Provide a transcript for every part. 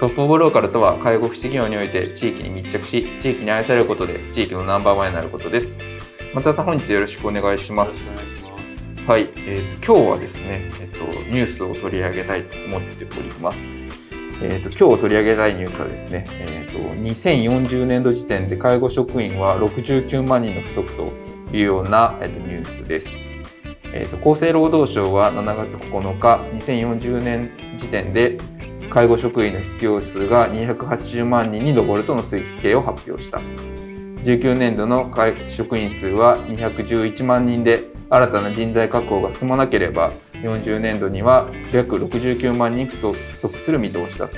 トップオブローカルとは介護福祉業において地域に密着し地域に愛されることで地域のナンバーワンになることです松田さん本日よろしくお願いしますよろしくお願いします。はい、えー今日はですね、えっと、ニュースを取り上げたいと思っております。えっと、今日取り上げたいニュースはですね、えっと、2040年度時点で介護職員は69万人の不足というような、えっと、ニュースです。えっと、厚生労働省は7月9日、2040年時点で介護職員の必要数が280万人に上るとの推計を発表した。19年度の介職員数は211万人で新たな人材確保が進まなければ40年度には約69万人不足する見通しだと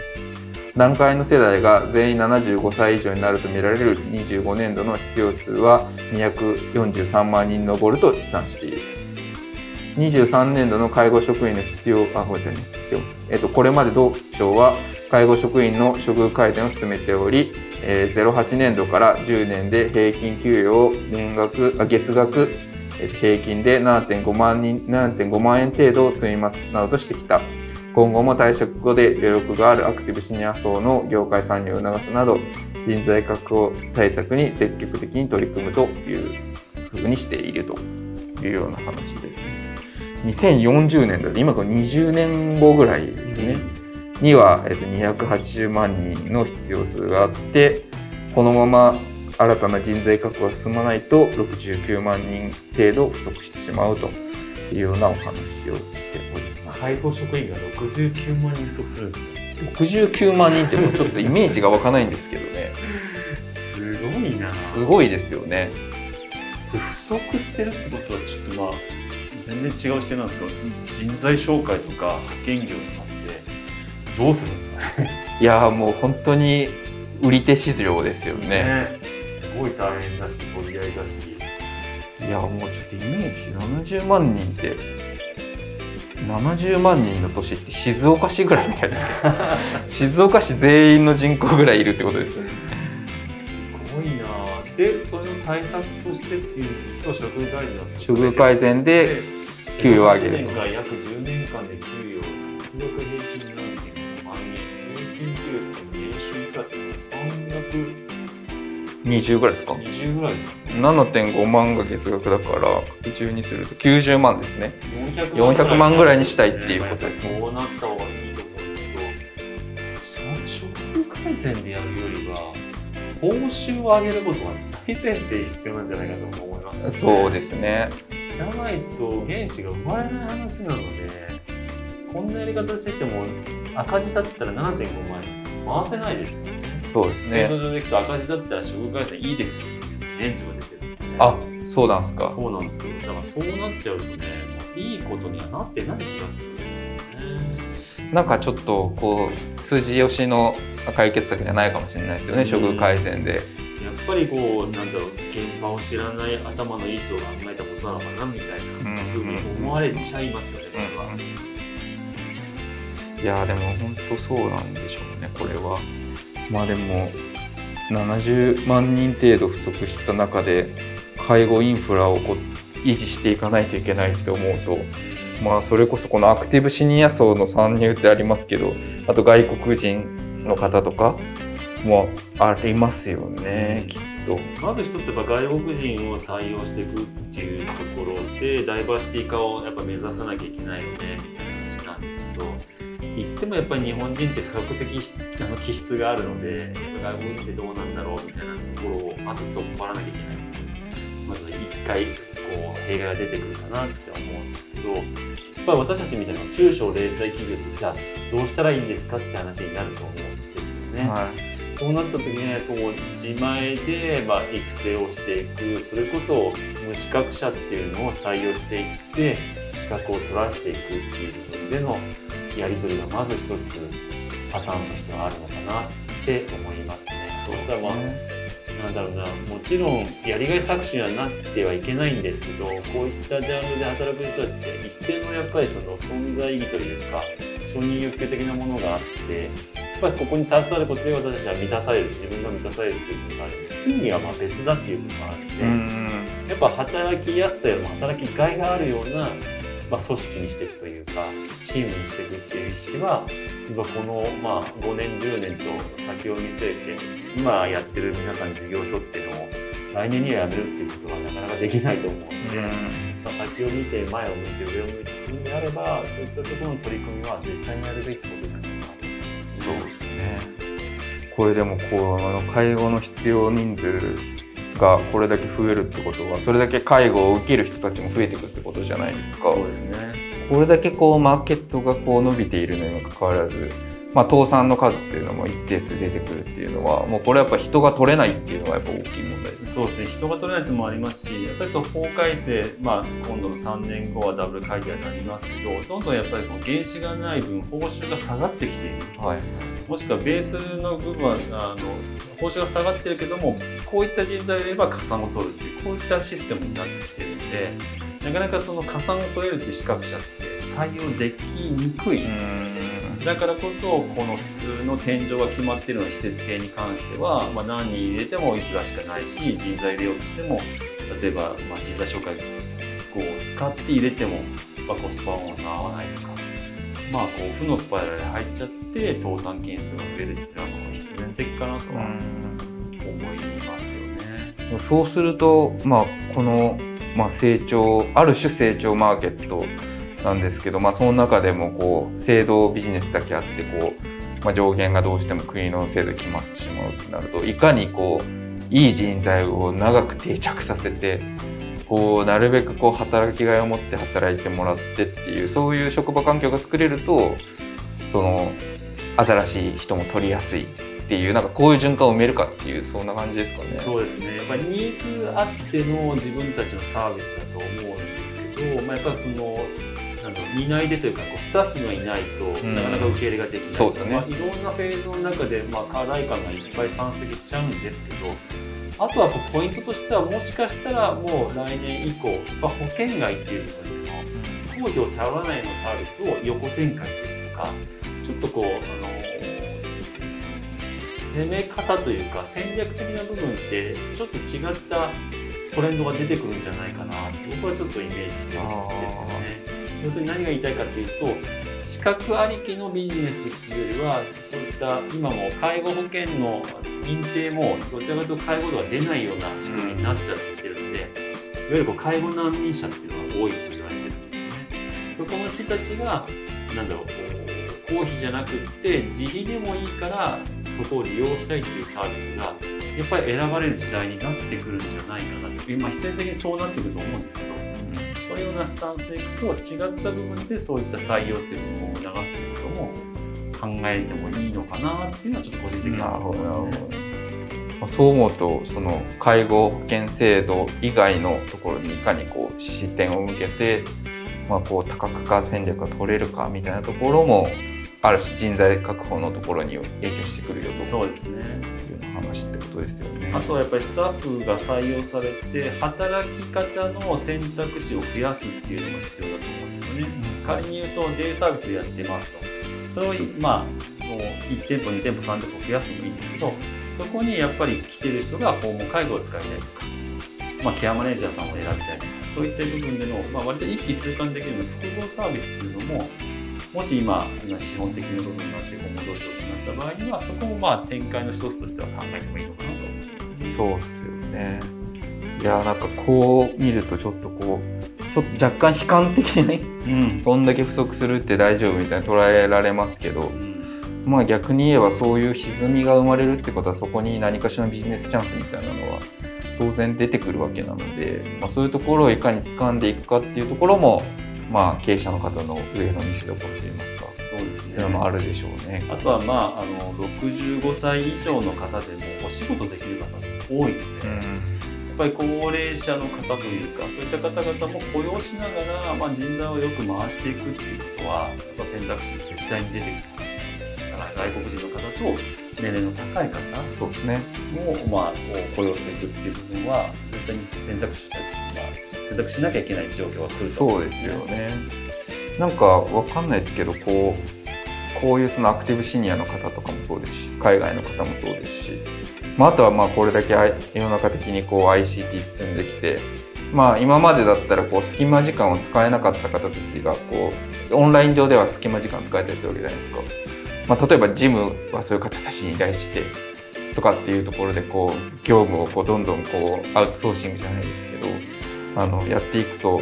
段階の世代が全員75歳以上になるとみられる25年度の必要数は243万人に上ると試算している23年度の介護職員の必要あごめんなさいね。えっとこれまで同省は介護職員の処遇改善を進めておりえー08年度から10年で平均給与を年額あ月額え平均で7.5万人7.5万円程度を積みますなどとしてきた。今後も退職後で余力があるアクティブシニア層の業界参入を促すなど人材確保対策に積極的に取り組むというふうにしているというような話ですね。2040年度で今これ20年後ぐらいですね。には、えっと、280万人の必要数があってこのまま新たな人材確保が進まないと69万人程度不足してしまうというようなお話をしております。介護職員が69万人不足するんですね。69万人ってもうちょっとイメージが湧かないんですけどね すごいな。すごいですよね。不足してるってことはちょっとまあ全然違う視点なんですけど人材紹介とか派遣業になってどうするんですか？ね。いやーもう本当に売り手市場ですよね。すごい大変だし取り合いだし。いやもうちょっとイメージ70万人って70万人の都市って静岡市ぐらいみたいですけど 静岡市全員の人口ぐらいいるってことですよね。すごいな。でそれの対策としてっていうと職務改善を処遇改善で給与を上げる1年間約10年間で給与月額平均7.5万円平均給与って年収いくらって320 20ぐらいですか？ぐらいですよね7.5万が月額だから10にすると90万ですね。400 400万ぐらいにしたいっていうことですねそうなった方がいいと思うんですけどそ職務改善でやるよりは報酬を上げることが大前提必要なんじゃないかと思いますよねそうですね。じゃないと原資が生まれない話なのでこんなやり方してても赤字だったら7.5万円回せないですよねそうです制度ね。上でいくと赤字だったら処遇改善いいですよっていう免除が出てるんで、ね、あそうなんすか。そうなんですよだからそうなっちゃうとねいいことにはなってない気がするんですよねなんかちょっとこう筋よしの解決策じゃないかもしれないですよね、うん処遇改善で。っぱりこうなんだろう現場を知らない頭のいい人が考えたことなのかなみたいなふうに思われちゃいますよねこれは。いやでも本当そうなんでしょうねこれは。まあでも70万人程度不足した中で介護インフラをこう維持していかないといけないって思うとまあそれこそこのアクティブシニア層の参入ってありますけどあと外国人の方とかもありますよねきっと。まず一つやっぱ外国人を採用していくっていうところでダイバーシティ化をやっぱ目指さなきゃいけないよねみたいな話なんですけど言ってもやっぱり日本人って比較的あの気質があるので外国人ってどうなんだろうみたいなところをまず取っ払わなきゃいけないんですよまず一回こう弊害が出てくるかなって思うんですけどやっぱり私たちみたいな中小零細企業ってじゃあどうしたらいいんですかって話になると思うんですよね。はいそうなった時にはこう自前でまあ育成をしていくそれこそ無資格者っていうのを採用していって資格を取らせていくっていう部分でのやり取りがまず一つパターンとしてはあるのかなって思いますね。そうだまあなんだろうなもちろんやりがい搾取にはなってはいけないんですけどこういったジャンルで働く人たちって一定のやっぱりその存在意義というか承認欲求的なものがあってやっぱりここに携わることで私たちは満たされる自分が満たされるという部分があるので賃金はまあ別だっていう部分があるので、うんやっぱ働きやすさよりも働きがいがあるような、まあ、組織にしていくというかチームにしていくっていう意識は今この、まあ、5年10年と先を見据えて今やってる皆さん事業所っていうのを来年にはやめるっていうことはなかなかできないと思うので、まあ、先を見て前を向いて上を向いてするんであればそういったところの取り組みは絶対にやるべきことじゃな。これでもこうあの介護の必要人数がこれだけ増えるってことはそれだけ介護を受ける人たちも増えていくってことじゃないですか。そうですねこれだけこうマーケットがこう伸びているのにもかかわらず、まあ、倒産の数っていうのも一定数出てくるっていうのはもうこれやっぱ人が取れないっていうのがやっぱ大きい問題です。そうですね人が取れないってのもありますしやっぱりその法改正、まあ、今度の3年後はダブル改定になりますけどどんどんやっぱりこの原資がない分報酬が下がってきているはい。もしくはベースの部分はあの報酬が下がってるけどもこういった人材をいれば加算を取るっていうこういったシステムになってきてるのでなかなかその加算を取れるっていう資格者って採用できにくい。だからこそこの普通の天井が決まっているような施設系に関しては、まあ、何人入れてもいくらしかないし人材入れようとしても例えば、まあ、人材紹介を使って入れても、まあ、コストパフォーマンスが合わないとか、まあ、こう負のスパイラルに入っちゃって倒産件数が増えるっていうのはう必然的かなとは思いますよね。そうすると、まあ、この、まあ、成長ある種成長マーケットなんですけど、まあ、その中でもこう制度ビジネスだけあってこう、まあ、上限がどうしても国の制度で決まってしまうとなるといかにこういい人材を長く定着させてこうなるべくこう働きがいを持って働いてもらってっていうそういう職場環境が作れるとその新しい人も取りやすいっていうなんかこういう循環を埋めるかっていうそんな感じですかね。そうですねやっぱニーズあっての自分たちのサービスだと思うんですけど、まあ、やっぱりそのなんだろう担い手というかこうスタッフがいないとうん。なかなか受け入れができない、そうですね。まあ、いろんなフェーズの中で、まあ、課題感がいっぱい山積しちゃうんですけどあとはこうポイントとしてはもしかしたらもう来年以降、まあ、保険外っていう部分での公費を頼らないようなサービスを横展開していくとかちょっとこうあの攻め方というか戦略的な部分ってちょっと違ったトレンドが出てくるんじゃないかなって僕はちょっとイメージしてるんですよね。要するに何が言いたいかっていうと資格ありきのビジネスっていうよりはそういった今も介護保険の認定もどちらかというと介護度が出ないような仕組みになっちゃってきてるので、いわゆるこう介護難民者っていうのが多いと言われてるんですね。そこの人たちがなんだろう公費じゃなくって自費でもいいからそこを利用したいっていうサービスがやっぱり選ばれる時代になってくるんじゃないかなってまあ必然的にそうなってくると思うんですけどうんそういうようなスタンスでいくと違った部分でそういった採用っていうのを促すということも考えてもいいのかなっていうのはちょっと個人的には思いますね。そう思うとその介護保険制度以外のところにいかにこう視点を向けて、まあ、こう多角化戦略が取れるかみたいなところもある種人材確保のところに影響してくるよとそうですねいう話ってことですよね。あとはやっぱりスタッフが採用されて働き方の選択肢を増やすっていうのも必要だと思うんですよね。仮に言うとデイサービスをやってますとそれをまあもう1店舗2店舗3店舗増やすのもいいんですけどそこにやっぱり来てる人が訪問介護を使いたいとか、まあ、ケアマネージャーさんを選びたいとかそういった部分での、まあ、割と一気通貫できるような複合サービスっていうのももし今今資本的な部分になって訪問どうしようってなった場合にはそこもまあ展開の一つとしては考えてもいいのかなと思いますね。そうっすよね。いやなんかこう見るとちょっとこうちょっと若干悲観的にうんこんだけ不足するって大丈夫みたいに捉えられますけどうんまあ逆に言えばそういう歪みが生まれるってことはそこに何かしらのビジネスチャンスみたいなのは当然出てくるわけなので、まあ、そういうところをいかに掴んでいくかっていうところもまあ経営者の方の上の見せ所といいますかそうですねもあるでしょうね。あとはまああの65歳以上の方でもお仕事できる方も多いので、やっぱり高齢者の方というかそういった方々も雇用しながら、まあ、人材をよく回していくっていうことはやっぱ選択肢に絶対に出てくるかもしれないだから外国人の方と年齢の高い方そうですね。も、まあ、雇用していくっていう部分は絶対に選択肢としては、まあ、選択しなきゃいけない状況が来ると思そうですよね。なんかわかんないですけどこうこういうそのアクティブシニアの方とかもそうですし海外の方もそうですし、まあ、あとはまあこれだけ世の中的にこう ICT 進んできて、まあ、今までだったらこう隙間時間を使えなかった方たちがこうオンライン上では隙間時間使えたりするわけじゃないですか。まあ、例えばジムはそういう方たちに依頼してとかっていうところでこう業務をこうどんどんこうアウトソーシングじゃないですけどあのやっていくと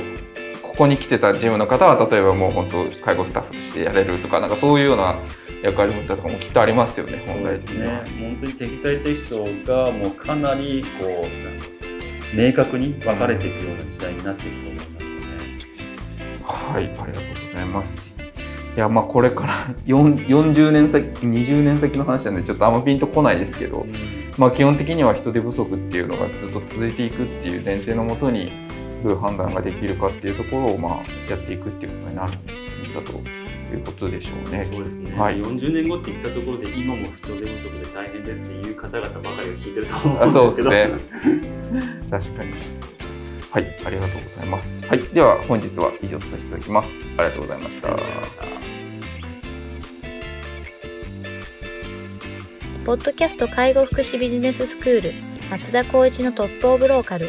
ここに来てたジムの方は例えばもう本当介護スタッフとしてやれるとかなんかそういうような役割とかもきっとありますよね本来。ですね。本当に適材適所がもうかなりこう明確に分かれていくような時代になっていくと思いますよね。はい、ありがとうございます。いやまあこれから4 40年先20年先の話なんでちょっとあんまピンとこないですけど、まあ、基本的には人手不足っていうのがずっと続いていくっていう前提のもとにどういう判断ができるかっていうところをまあやっていくっていうことになるんだということでしょうね。そうですね、はい40年後って言ったところで今も人手不足で大変ですっていう方々ばかりが聞いてると思ううんですけどですね。確かに。はい、ありがとうございます。はい、では本日は以上とさせていただきます。ありがとうございました。ポッドキャスト介護福祉ビジネススクール松田光一のトップオブローカル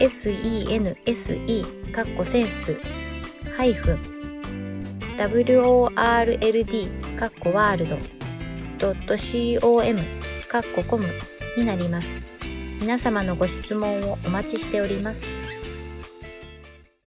sense かっこセンスハイフン world かっこワールド .com かっこコムになります。皆様のご質問をお待ちしております。